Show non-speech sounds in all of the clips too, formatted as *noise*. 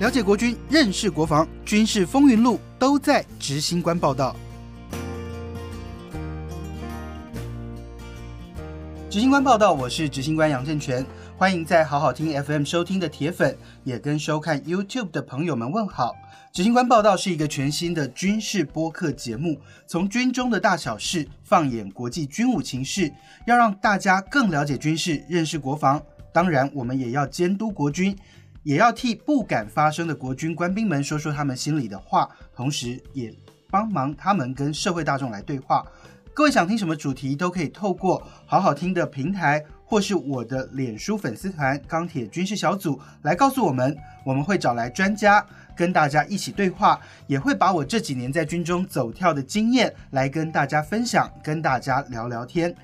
了解国军，认识国防，军事风云录都在执行官报道。执行官报道，我是执行官杨正全，欢迎在好好听 FM 收听的铁粉，也跟收看 YouTube 的朋友们问好。执行官报道是一个全新的军事播客节目，从军中的大小事放眼国际军武情势，要让大家更了解军事，认识国防。当然，我们也要监督国军。也要替不敢发声的国军官兵们说说他们心里的话，同时也帮忙他们跟社会大众来对话。各位想听什么主题，都可以透过好好听的平台，或是我的脸书粉丝团“钢铁军事小组”来告诉我们。我们会找来专家跟大家一起对话，也会把我这几年在军中走跳的经验来跟大家分享，跟大家聊聊天。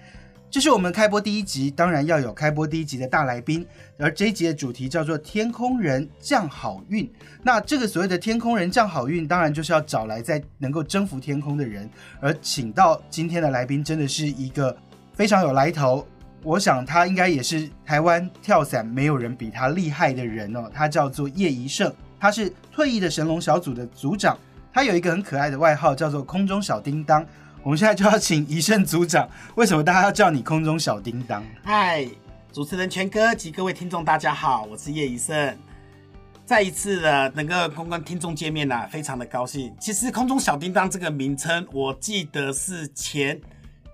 这是我们开播第一集，当然要有开播第一集的大来宾。而这一集的主题叫做“天空人降好运”。那这个所谓的“天空人降好运”，当然就是要找来在能够征服天空的人。而请到今天的来宾，真的是一个非常有来头。我想他应该也是台湾跳伞没有人比他厉害的人哦。他叫做叶怡胜，他是退役的神龙小组的组长。他有一个很可爱的外号，叫做“空中小叮当”。我们现在就要请宜胜组长，为什么大家要叫你空中小叮当？嗨，主持人全哥及各位听众，大家好，我是叶宜胜。再一次的能够跟听众见面呐，非常的高兴。其实空中小叮当这个名称，我记得是前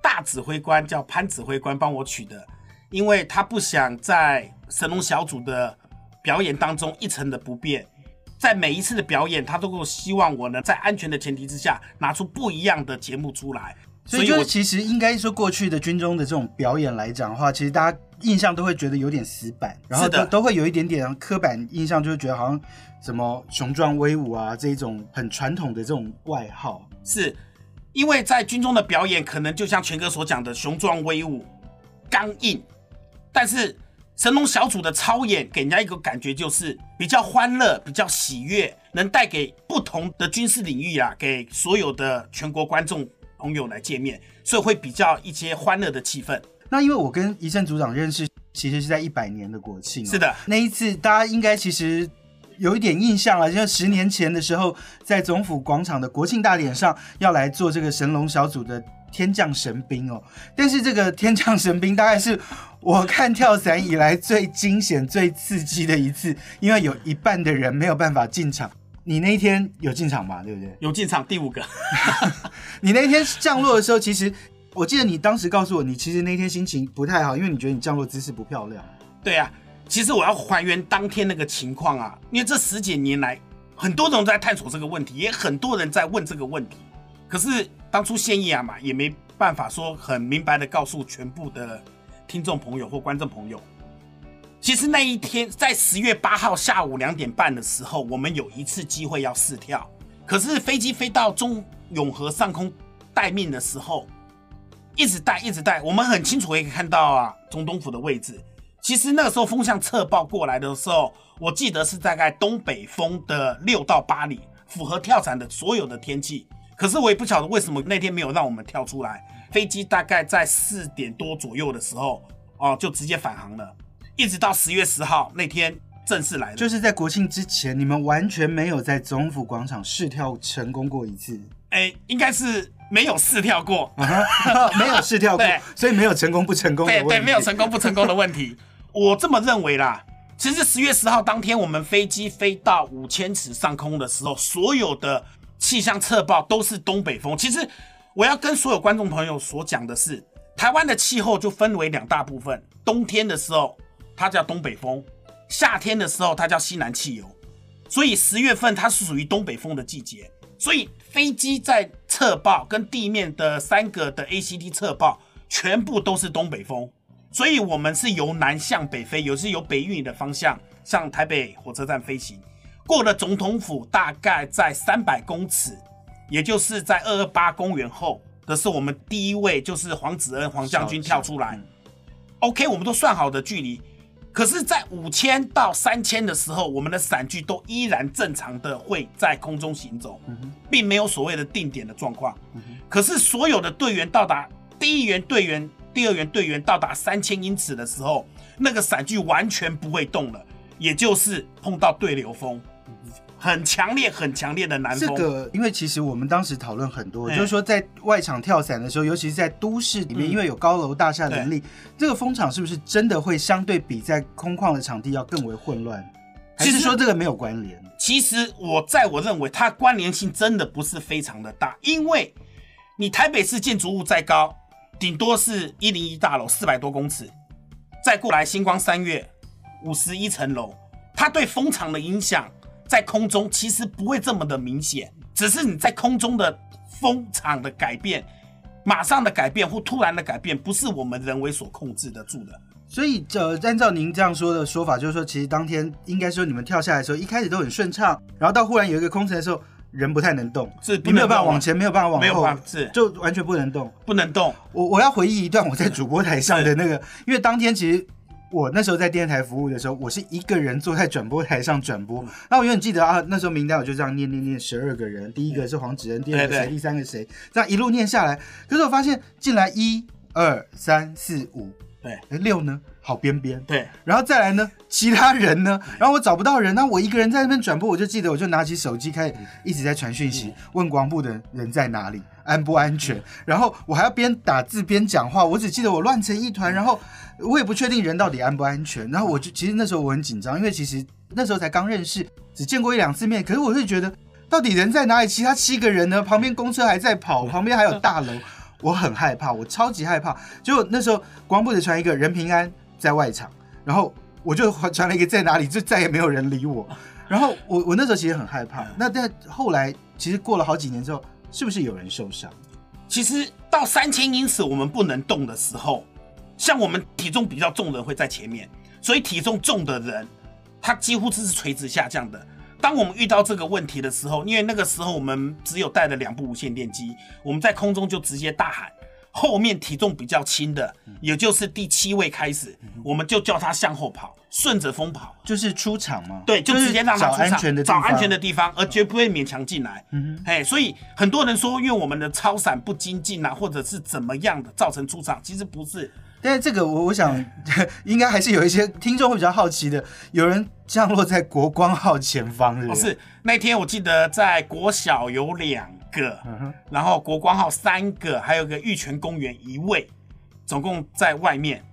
大指挥官叫潘指挥官帮我取的，因为他不想在神龙小组的表演当中一成的不变。在每一次的表演，他都够希望我能，在安全的前提之下，拿出不一样的节目出来。所以，就其实应该说，过去的军中的这种表演来讲的话，其实大家印象都会觉得有点死板，然后都都会有一点点刻板印象，就是觉得好像什么雄壮威武啊这一种很传统的这种外号。是因为在军中的表演，可能就像全哥所讲的雄壮威武、刚硬，但是。神龙小组的操演给人家一个感觉，就是比较欢乐、比较喜悦，能带给不同的军事领域啊，给所有的全国观众朋友来见面，所以会比较一些欢乐的气氛。那因为我跟一胜组长认识，其实是在一百年的国庆，是的，那一次大家应该其实有一点印象了，就十年前的时候，在总府广场的国庆大典上，要来做这个神龙小组的。天降神兵哦，但是这个天降神兵大概是我看跳伞以来最惊险、最刺激的一次，因为有一半的人没有办法进场。你那一天有进场吗？对不对？有进场，第五个。*laughs* 你那天降落的时候，其实我记得你当时告诉我，你其实那天心情不太好，因为你觉得你降落姿势不漂亮。对啊，其实我要还原当天那个情况啊，因为这十几年来，很多人在探索这个问题，也很多人在问这个问题，可是。当初现役啊嘛，也没办法说很明白的告诉全部的听众朋友或观众朋友。其实那一天在十月八号下午两点半的时候，我们有一次机会要试跳，可是飞机飞到中永和上空待命的时候，一直带一直带，我们很清楚可以看到啊，总统府的位置。其实那个时候风向侧报过来的时候，我记得是大概东北风的六到八里，符合跳伞的所有的天气。可是我也不晓得为什么那天没有让我们跳出来。飞机大概在四点多左右的时候，哦，就直接返航了。一直到十月十号那天正式来了，就是在国庆之前，你们完全没有在总府广场试跳成功过一次。哎，应该是没有试跳过，*laughs* 没有试跳过，所以没有成功不成功的问题。对对，没有成功不成功的问题。*laughs* 我这么认为啦。其实十月十号当天，我们飞机飞到五千尺上空的时候，所有的。气象测报都是东北风。其实我要跟所有观众朋友所讲的是，台湾的气候就分为两大部分。冬天的时候它叫东北风，夏天的时候它叫西南气流。所以十月份它是属于东北风的季节。所以飞机在测报跟地面的三个的 ACT 测报全部都是东北风。所以我们是由南向北飞，有时由北运的方向向台北火车站飞行。过了总统府，大概在三百公尺，也就是在二二八公园后的是我们第一位，就是黄子恩黄将军跳出来。OK，我们都算好的距离，可是，在五千到三千的时候，我们的伞具都依然正常的会在空中行走，并没有所谓的定点的状况。可是，所有的队员到达第一员队员、第二员队员到达三千英尺的时候，那个伞具完全不会动了，也就是碰到对流风。很强烈、很强烈的南风。这个，因为其实我们当时讨论很多，哎就是说在外场跳伞的时候，尤其是在都市里面，嗯因为有高楼大厦林立，这个风场是不是真的会相对比在空旷的场地要更为混乱？还其实是说这个没有关联？其实我在我认为它关联性真的不是非常的大，因为你台北市建筑物再高，顶多是一零一大楼四百多公尺，再过来星光三月五十一层楼，它对风场的影响在空中其实不会这么的明显，只是你在空中的风场的改变，马上的改变或突然的改变，不是我们人为所控制得住的。所以，呃，按照您这样说的说法，就是说，其实当天应该说你们跳下来的时候，一开始都很顺畅，然后到忽然有一个空层的时候，人不太能动，是你没有办法往前，没有办法往后，没有办法是就完全不能动。不能动，我我要回忆一段我在主播台上的那个，因为当天其实我那时候在电视台服务的时候，我是一个人坐在转播台上转播。那我永远记得啊，那时候名单我就这样念念念十二个人，第一个是黄子恩，第二个谁，第三个谁，这样一路念下来。可是我发现进来一二三四五，对哎六呢，好边边。对，然后再来呢，其他人呢？然后我找不到人，那我一个人在那边转播，我就记得，我就拿起手机开始一直在传讯息，问广部的人在哪里，安不安全。然后我还要边打字边讲话，我只记得我乱成一团，然后我也不确定人到底安不安全。然后我就其实那时候我很紧张，因为其实那时候才刚认识，只见过一两次面，可是我会觉得到底人在哪里？其他七个人呢？旁边公车还在跑，*laughs* 旁边还有大楼。我很害怕，我超级害怕。结果那时候光部的传一个人平安在外场，然后我就传了一个在哪里，就再也没有人理我。*laughs* 然后我我那时候其实很害怕。那但后来其实过了好几年之后，是不是有人受伤？其实到三千英尺我们不能动的时候，像我们体重比较重的人会在前面，所以体重重的人，他几乎是垂直下降的。当我们遇到这个问题的时候，因为那个时候我们只有带了两部无线电机，我们在空中就直接大喊。后面体重比较轻的，也就是第七位开始，我们就叫他向后跑，顺着风跑。就是出场嘛？对，就直接让他找出场安全的地方找安全的地方，而绝不会勉强进来。嗯哎，所以很多人说，因为我们的超闪不精进啊，或者是怎么样的造成出场，其实不是。但是这个我我想 *laughs* 应该还是有一些听众会比较好奇的，有人降落在国光号前方，是不是？不是那天我记得在国小有两个，嗯，然后国光号三个，还有个玉泉公园一位，总共在外面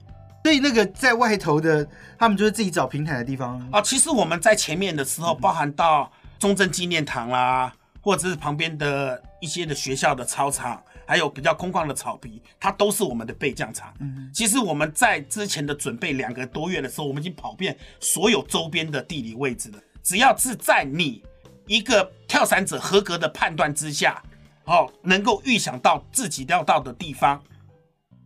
所以那个在外头的，他们就是自己找平台的地方。啊。其实我们在前面的时候，包含到中正纪念堂啦，或者是旁边的一些的学校的操场，还有比较空旷的草皮，它都是我们的备降场。其实我们在之前的准备两个多月的时候，我们已经跑遍所有周边的地理位置了。只要是在你一个跳伞者合格的判断之下，哦，能够预想到自己要到的地方，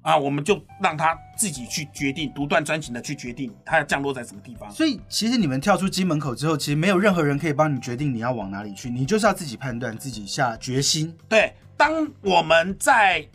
啊，我们就让他自己去决定，独断专行的去决定他要降落在什么地方。所以其实你们跳出机门口之后，其实没有任何人可以帮你决定你要往哪里去，你就是要自己判断，自己下决心。对，当我们在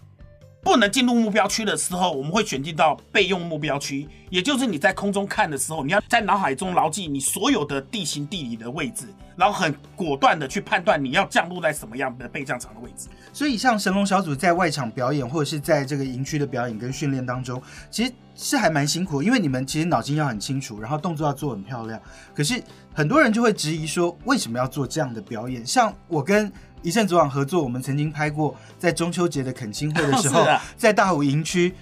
不能进入目标区的时候，我们会选定到备用目标区，也就是你在空中看的时候，你要在脑海中牢记你所有的地形地理的位置，然后很果断的去判断你要降落在什么样的备降场的位置。所以像神龙小组在外场表演，或者是在这个营区的表演跟训练当中，其实是还蛮辛苦，因为你们其实脑筋要很清楚，然后动作要做很漂亮。可是很多人就会质疑说，为什么要做这样的表演？像我跟一阵子网合作，我们曾经拍过在中秋节的恳亲会的时候，*laughs* 在大武营区。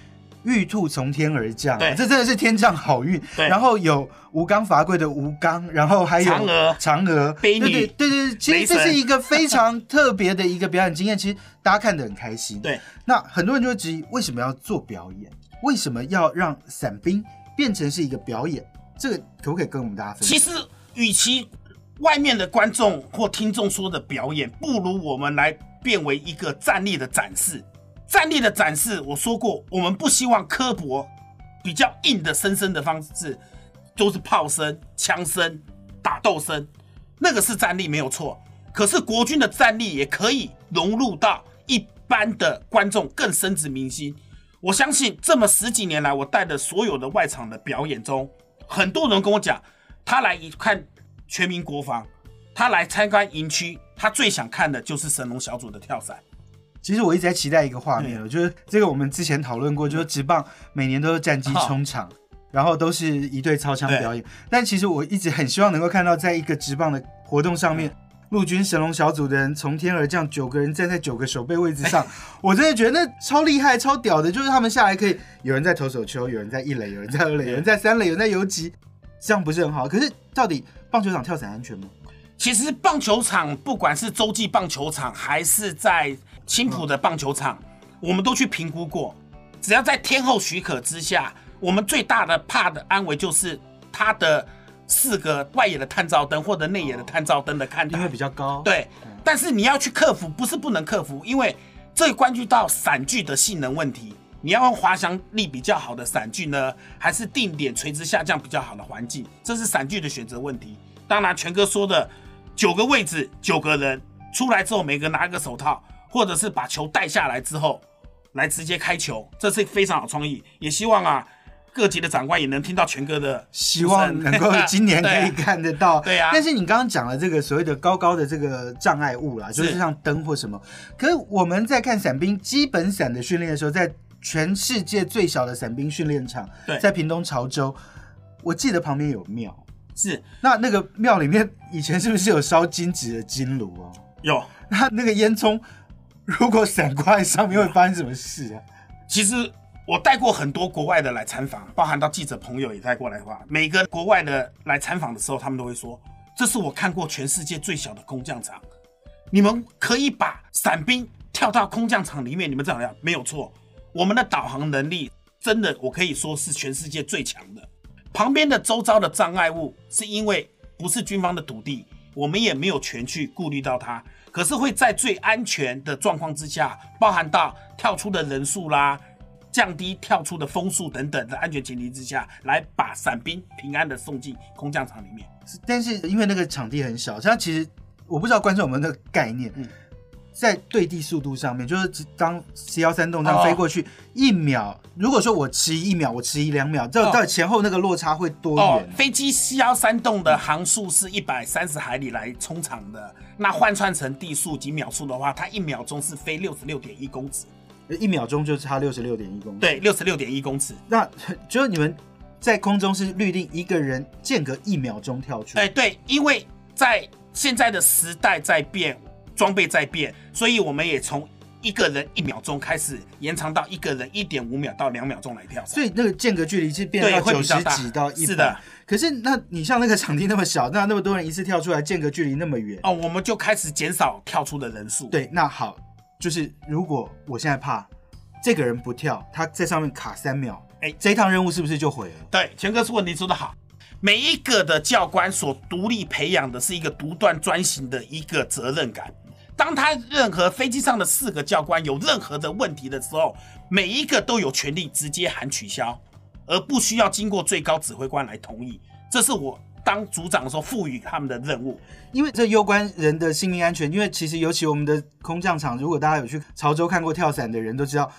玉兔从天而降、啊，对这真的是天降好运。对然后有吴刚伐桂的吴刚，然后还有嫦娥嫦娥，对对对对，其实这是一个非常特别的一个表演经验，其实大家看得很开心。对，那很多人就会质疑，为什么要做表演？为什么要让伞兵变成是一个表演？这个可不可以跟我们大家分享？其实，与其外面的观众或听众说的表演，不如我们来变为一个站立的展示。站立的展示，我说过，我们不希望刻薄、比较硬的生生的方式，都是炮声、枪声、打斗声，那个是战力没有错。可是国军的战力也可以融入到一般的观众更深植民心。我相信这么十几年来，我带的所有的外场的表演中，很多人跟我讲，他来一看全民国防，他来参观营区，他最想看的就是神龙小组的跳伞。其实我一直在期待一个画面，我觉得这个我们之前讨论过，就是直棒每年都是战机冲场，然后都是一对操枪表演。但其实我一直很希望能够看到，在一个直棒的活动上面，陆军神龙小组的人从天而降，九个人站在九个守备位置上，*laughs* 我真的觉得那超厉害、超屌的。就是他们下来可以有人在投手球，有人在一垒，有人在二垒，有人在三垒，有人在游击，这样不是很好？可是到底棒球场跳伞安全吗？其实棒球场不管是洲际棒球场还是在青浦的棒球场，我们都去评估过，只要在天后许可之下，我们最大的怕的安危就是它的四个外野的探照灯或者内野的探照灯的看台，因为比较高。对，但是你要去克服，不是不能克服，因为这关系到伞具的性能问题。你要用滑翔力比较好的伞具呢，还是定点垂直下降比较好的环境？这是伞具的选择问题。当然，全哥说的。九个位置，九个人出来之后，每个拿一个手套，或者是把球带下来之后，来直接开球，这是非常好创意。也希望啊，各级的长官也能听到全哥的，希望能够今年可以看得到。*laughs* 对啊。但是你刚刚讲了这个所谓的高高的这个障碍物啦，就是像灯或什么。可是我们在看伞兵基本伞的训练的时候，在全世界最小的伞兵训练场，对在屏东潮州，我记得旁边有庙。是，那那个庙里面以前是不是有烧金纸的金炉哦？有。那那个烟囱如果伞挂在上面会发生什么事啊？其实我带过很多国外的来参访，包含到记者朋友也带过来的话，每个国外的来参访的时候，他们都会说：“这是我看过全世界最小的空降场。”你们可以把伞兵跳到空降场里面，你们这样没有错。我们的导航能力真的，我可以说是全世界最强的。旁边的周遭的障碍物，是因为不是军方的土地，我们也没有权去顾虑到它。可是会在最安全的状况之下，包含到跳出的人数啦，降低跳出的风速等等的安全前提之下，来把伞兵平安的送进空降场里面。但是因为那个场地很小，它其实我不知道观众有没有那个概念。在对地速度上面，就是当 C 幺三洞这样飞过去，一秒，如果说我迟一秒，我迟一两秒，这到前后那个落差会多远？飞机 C 幺三洞的航速是一百三十海里来冲场的，那换算成地速及秒速的话，它一秒钟是飞六十六点一公尺，一秒钟就差六十六点一公尺。对，六十六点一公尺。那就是你们在空中是预定一个人间隔一秒钟跳出？哎，对，因为在现在的时代在变。装备在变，所以我们也从一个人一秒钟开始延长到一个人一点五秒到两秒钟来跳。所以那个间隔距离是变到九十几到一百。是的。可是那你像那个场地那么小，那那么多人一次跳出来，间隔距离那么远哦，我们就开始减少跳出的人数。对，那好，就是如果我现在怕这个人不跳，他在上面卡三秒，哎，这一趟任务是不是就毁了？对，钱哥是问题说的好。每一个的教官所独立培养的是一个独断专行的一个责任感。当他任何飞机上的四个教官有任何的问题的时候，每一个都有权利直接喊取消，而不需要经过最高指挥官来同意。这是我当组长的时候赋予他们的任务，因为这攸关人的性命安全。因为其实尤其我们的空降场，如果大家有去潮州看过跳伞的人都知道。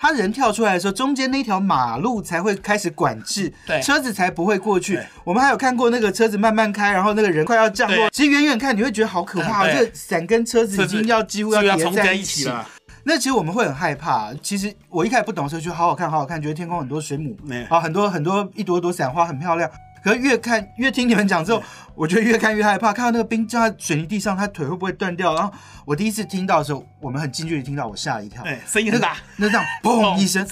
他人跳出来的时候，中间那条马路才会开始管制，对，车子才不会过去。我们还有看过那个车子慢慢开，然后那个人快要降落，其实远远看你会觉得好可怕，这伞跟车子已经要几乎要叠在一起了。那其实我们会很害怕。其实我一开始不懂的时候，觉得好好看，好好看，觉得天空很多水母，啊，很多很多一朵朵伞花很漂亮。可是越看越听你们讲之后，我觉得越看越害怕。看到那个冰站在水泥地上，他腿会不会断掉？然后我第一次听到的时候，我们很近距离听到，我吓了一跳。对，声音很大，那这样 *laughs* 嘣一声，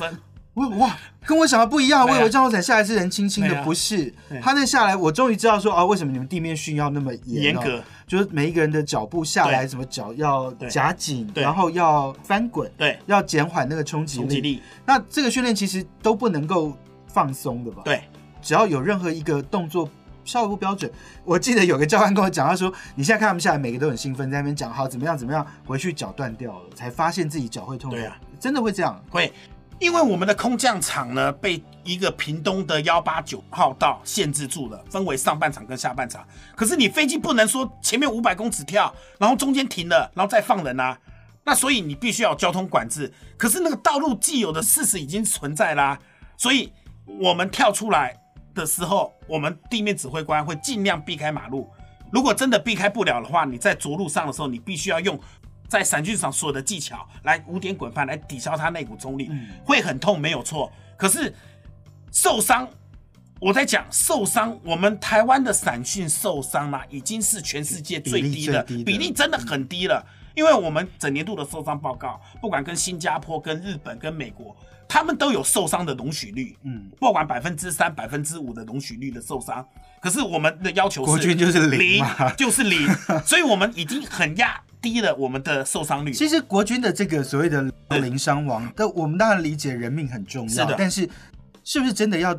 我哇，跟我想的不一样。我以为降落伞下来是人轻轻的，不是。他那下来，我终于知道说啊，为什么你们地面训要那么严格？就是每一个人的脚步下来，什么脚要夹紧，然后要翻滚，对，要减缓那个冲击力。那这个训练其实都不能够放松的吧？对。只要有任何一个动作稍微不标准，我记得有个教官跟我讲，他说：“你现在看他们下来，每个都很兴奋，在那边讲好怎么样怎么样，回去脚断掉了，才发现自己脚会痛。”对啊，真的会这样？会，因为我们的空降场呢被一个屏东的幺八九号道限制住了，分为上半场跟下半场。可是你飞机不能说前面五百公尺跳，然后中间停了，然后再放人啊。那所以你必须要交通管制。可是那个道路既有的事实已经存在啦，所以我们跳出来。的时候，我们地面指挥官会尽量避开马路。如果真的避开不了的话，你在着陆上的时候，你必须要用在伞具上所有的技巧来五点滚翻来抵消它那股重力，会很痛，没有错。可是受伤我在讲受伤，我们台湾的散训受伤啦，已经是全世界最低的比例最低的比例，真的很低了。因为我们整年度的受伤报告，不管跟新加坡、跟日本、跟美国，他们都有受伤的容许率，嗯，不管百分之三、百分之五的容许率的受伤。可是我们的要求是国军就是零就是零，所以我们已经很压低了我们的受伤率。其实国军的这个所谓的零伤亡，但我们当然理解人命很重要，是的但是是不是真的要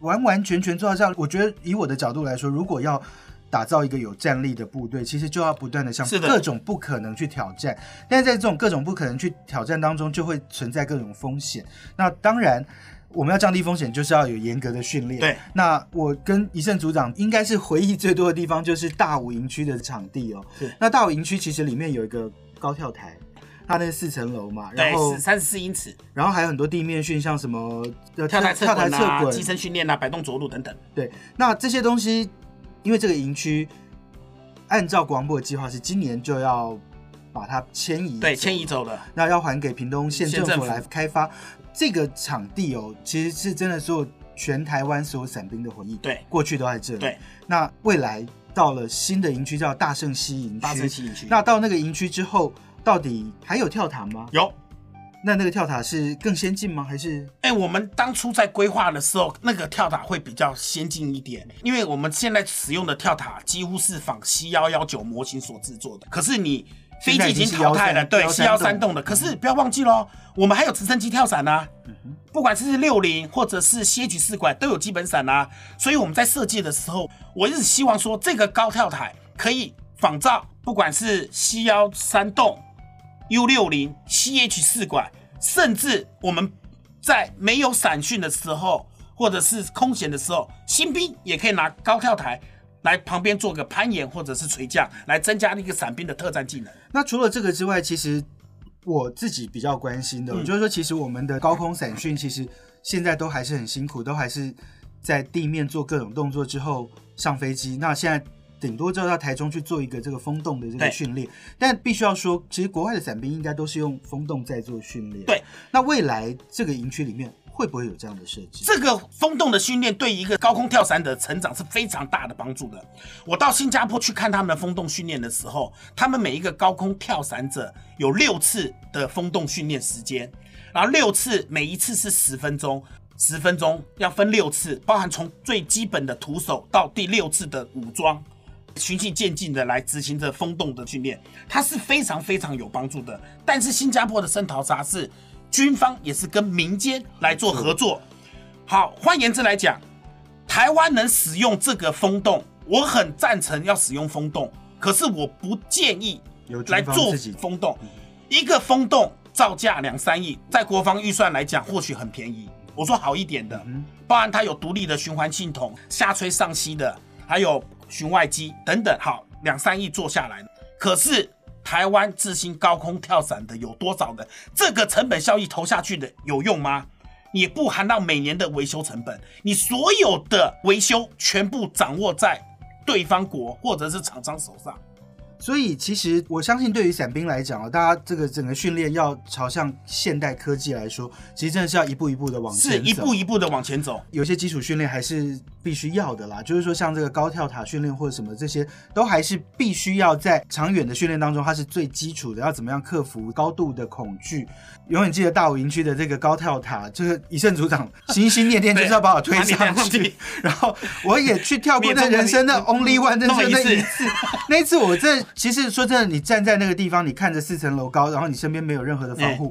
完完全全做到这样？我觉得以我的角度来说，如果要打造一个有战力的部队，其实就要不断的向各种不可能去挑战。但是在这种各种不可能去挑战当中，就会存在各种风险。那当然。我们要降低风险，就是要有严格的训练。对，那我跟宜胜组长应该是回忆最多的地方，就是大武营区的场地哦。是那大武营区其实里面有一个高跳台，它那四层楼嘛，然对，后是三十四英尺，然后还有很多地面训，像什么呃跳台侧跳台侧滚机，身训练啊、摆动着陆等等。对，那这些东西，因为这个营区按照国防部的计划是今年就要把它迁移，对，迁移，走了。那要还给屏东县政府来开发这个场地哦，其实是真的所有全台湾所有伞兵的回忆，对过去都在这里，对，那未来到了新的营区叫大圣溪营大圣区，西营区。那到那个营区之后，到底还有跳塔吗？有，那那个跳塔是更先进吗？还是哎、我们当初在规划的时候，那个跳塔会比较先进一点，因为我们现在使用的跳塔几乎是仿 C 幺幺九模型所制作的。可是你飞机已经淘汰了，对 C 幺三栋的。可是不要忘记喽，我们还有直升机跳伞呐、不管是六零或者是 CH 四管都有基本伞啊。所以我们在设计的时候，我一直希望说这个高跳台可以仿照，不管是 C 幺三栋。U 六零、CH 四管，甚至我们在没有散训的时候，或者是空闲的时候，新兵也可以拿高跳台来旁边做个攀岩或者是垂降，来增加那个伞兵的特战技能。那除了这个之外，其实我自己比较关心的，嗯就是说，其实我们的高空散训，其实现在都还是很辛苦，都还是在地面做各种动作之后上飞机。那现在顶多就到台中去做一个这个风洞的这个训练，但必须要说，其实国外的伞兵应该都是用风洞在做训练。对，那未来这个营区里面会不会有这样的设计？这个风洞的训练对一个高空跳伞的成长是非常大的帮助的。我到新加坡去看他们的风洞训练的时候，他们每一个高空跳伞者有六次的风洞训练时间，然后六次每一次是十分钟，十分钟要分六次，包含从最基本的徒手到第六次的武装。循序渐进的来执行这风洞的训练，它是非常非常有帮助的。但是新加坡的深淘沙是军方也是跟民间来做合作。好，换言之来讲，台湾能使用这个风洞，我很赞成要使用风洞，可是我不建议来做风洞。一个风洞造价两三亿，在国防预算来讲，或许很便宜。我说好一点的，包含它有独立的循环系统、下吹上吸的，还有巡外机等等。好，两三亿做下来，可是台湾自行高空跳伞的有多少人？这个成本效益投下去的有用吗？也不含到每年的维修成本，你所有的维修全部掌握在对方国或者是厂商手上。所以，其实我相信，对于伞兵来讲啊，大家这个整个训练要朝向现代科技来说，其实真的是要一步一步的往前是。一步一步的往前走。有些基础训练还是必须要的啦，就是说像这个高跳塔训练或者什么这些，都还是必须要在长远的训练当中，它是最基础的，要怎么样克服高度的恐惧。永远记得大武营区的这个高跳塔，就是以胜组长心心念念就是要把我推上去 *laughs* 然后我也去跳过那人生的 only one，真的弄一次那一次，那一次我真的其实说真的，你站在那个地方，你看着四层楼高，然后你身边没有任何的防护，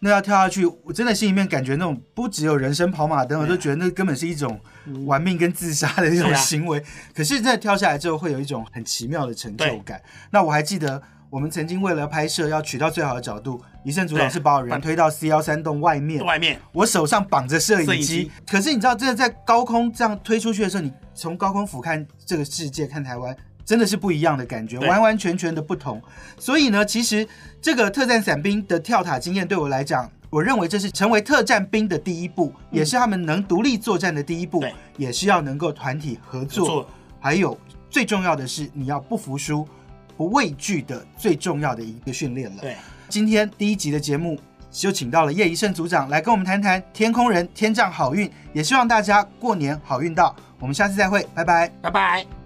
那要跳下去，我真的心里面感觉那种不只有人生跑马灯，我都觉得那根本是一种玩命跟自杀的一种行为。可是真的跳下来之后，会有一种很奇妙的成就感。那我还记得。我们曾经为了拍摄，要取到最好的角度，一胜组长是把我人推到 C 幺三栋外面，外面我手上绑着摄影机摄影机。可是你知道，真的在高空这样推出去的时候，你从高空俯瞰这个世界，看台湾，真的是不一样的感觉，完完全全的不同。所以呢，其实这个特战伞兵的跳塔经验对我来讲，我认为这是成为特战兵的第一步，也是他们能独立作战的第一步，也是要能够团体合作。做还有最重要的是，你要不服输、不畏惧的最重要的一个训练了。对，今天第一集的节目就请到了叶一胜组长来跟我们谈谈天空人天降好运，也希望大家过年好运到。我们下次再会，拜拜。拜拜。